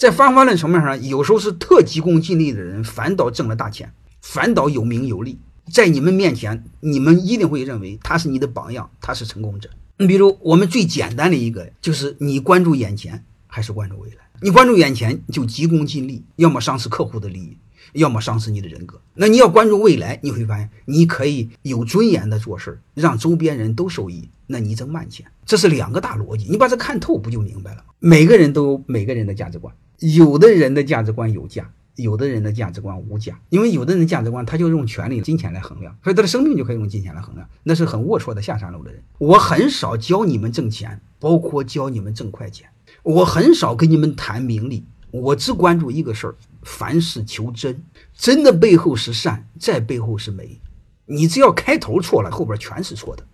在方法论层面上，有时候是特急功近利的人反倒挣了大钱，反倒有名有利，在你们面前，你们一定会认为他是你的榜样，他是成功者。你比如我们最简单的一个，就是你关注眼前还是关注未来？你关注眼前就急功近利，要么丧失客户的利益，要么丧失你的人格。那你要关注未来，你会发现你可以有尊严的做事儿，让周边人都受益，那你挣慢钱。这是两个大逻辑，你把这看透，不就明白了？每个人都有每个人的价值观，有的人的价值观有价。有的人的价值观无价，因为有的人价值观他就用权力、金钱来衡量，所以他的生命就可以用金钱来衡量，那是很龌龊的下三路的人。我很少教你们挣钱，包括教你们挣快钱。我很少跟你们谈名利，我只关注一个事儿：凡事求真。真的背后是善，在背后是美。你只要开头错了，后边全是错的。